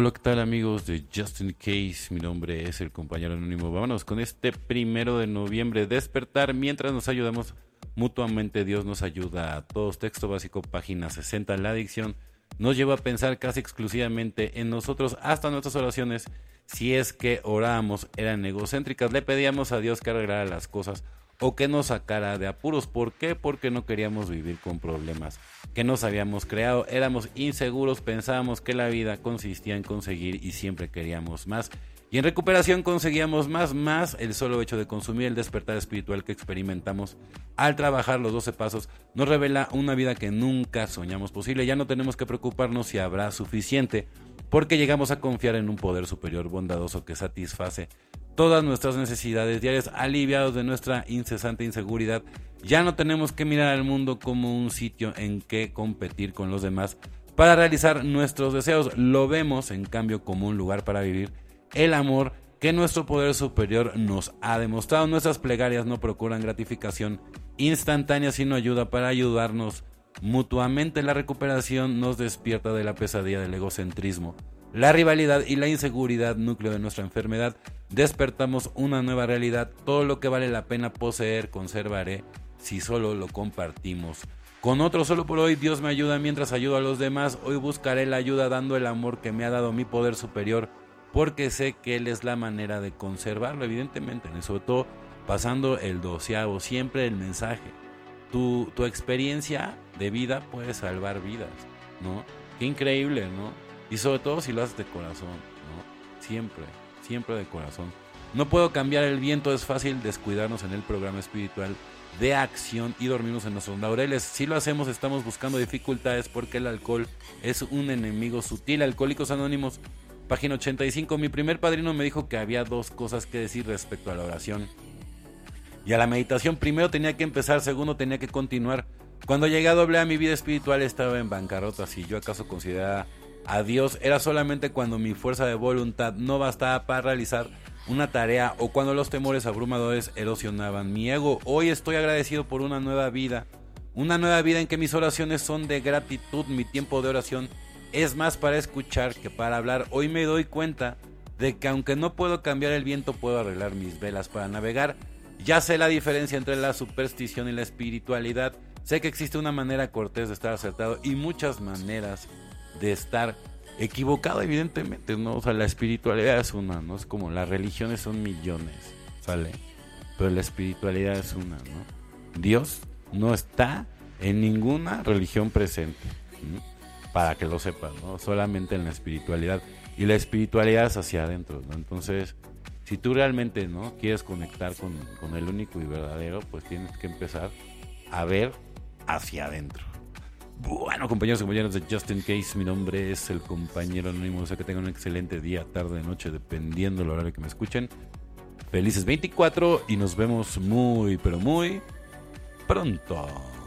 Hola, ¿qué tal amigos de Justin Case? Mi nombre es el compañero anónimo. Vámonos con este primero de noviembre, despertar mientras nos ayudamos mutuamente. Dios nos ayuda a todos. Texto básico, página 60. La adicción nos lleva a pensar casi exclusivamente en nosotros, hasta nuestras oraciones. Si es que orábamos, eran egocéntricas. Le pedíamos a Dios que arreglara las cosas o que nos sacara de apuros. ¿Por qué? Porque no queríamos vivir con problemas que nos habíamos creado. Éramos inseguros, pensábamos que la vida consistía en conseguir y siempre queríamos más. Y en recuperación conseguíamos más, más el solo hecho de consumir el despertar espiritual que experimentamos al trabajar los 12 pasos nos revela una vida que nunca soñamos posible. Ya no tenemos que preocuparnos si habrá suficiente, porque llegamos a confiar en un poder superior bondadoso que satisface todas nuestras necesidades diarias, aliviados de nuestra incesante inseguridad. Ya no tenemos que mirar al mundo como un sitio en que competir con los demás para realizar nuestros deseos. Lo vemos, en cambio, como un lugar para vivir el amor que nuestro poder superior nos ha demostrado. Nuestras plegarias no procuran gratificación instantánea, sino ayuda para ayudarnos mutuamente. La recuperación nos despierta de la pesadilla del egocentrismo la rivalidad y la inseguridad, núcleo de nuestra enfermedad, despertamos una nueva realidad. Todo lo que vale la pena poseer, conservaré si solo lo compartimos. Con otro solo por hoy Dios me ayuda mientras ayudo a los demás. Hoy buscaré la ayuda dando el amor que me ha dado mi poder superior, porque sé que Él es la manera de conservarlo, evidentemente, sobre todo pasando el doceavo, siempre el mensaje. Tu, tu experiencia de vida puede salvar vidas, ¿no? Qué increíble, ¿no? Y sobre todo si lo haces de corazón, ¿no? Siempre, siempre de corazón. No puedo cambiar el viento, es fácil descuidarnos en el programa espiritual de acción y dormirnos en nuestros laureles. Si lo hacemos, estamos buscando dificultades porque el alcohol es un enemigo sutil. Alcohólicos Anónimos, página 85. Mi primer padrino me dijo que había dos cosas que decir respecto a la oración y a la meditación. Primero tenía que empezar, segundo tenía que continuar. Cuando llegué a doble a mi vida espiritual estaba en bancarrota. Si yo acaso consideraba a Dios era solamente cuando mi fuerza de voluntad no bastaba para realizar una tarea o cuando los temores abrumadores erosionaban mi ego. Hoy estoy agradecido por una nueva vida, una nueva vida en que mis oraciones son de gratitud, mi tiempo de oración es más para escuchar que para hablar. Hoy me doy cuenta de que aunque no puedo cambiar el viento, puedo arreglar mis velas para navegar. Ya sé la diferencia entre la superstición y la espiritualidad. Sé que existe una manera cortés de estar acertado y muchas maneras de estar equivocado, evidentemente, ¿no? O sea, la espiritualidad es una, ¿no? Es como las religiones son millones, ¿sale? Pero la espiritualidad es una, ¿no? Dios no está en ninguna religión presente, para que lo sepas, ¿no? Solamente en la espiritualidad. Y la espiritualidad es hacia adentro. Entonces, si tú realmente, ¿no? Quieres conectar con, con el único y verdadero, pues tienes que empezar a ver hacia adentro. Bueno, compañeros y compañeras de Justin Case, mi nombre es el compañero anónimo. O sea que tengan un excelente día, tarde, noche, dependiendo del horario que me escuchen. Felices 24 y nos vemos muy, pero muy pronto.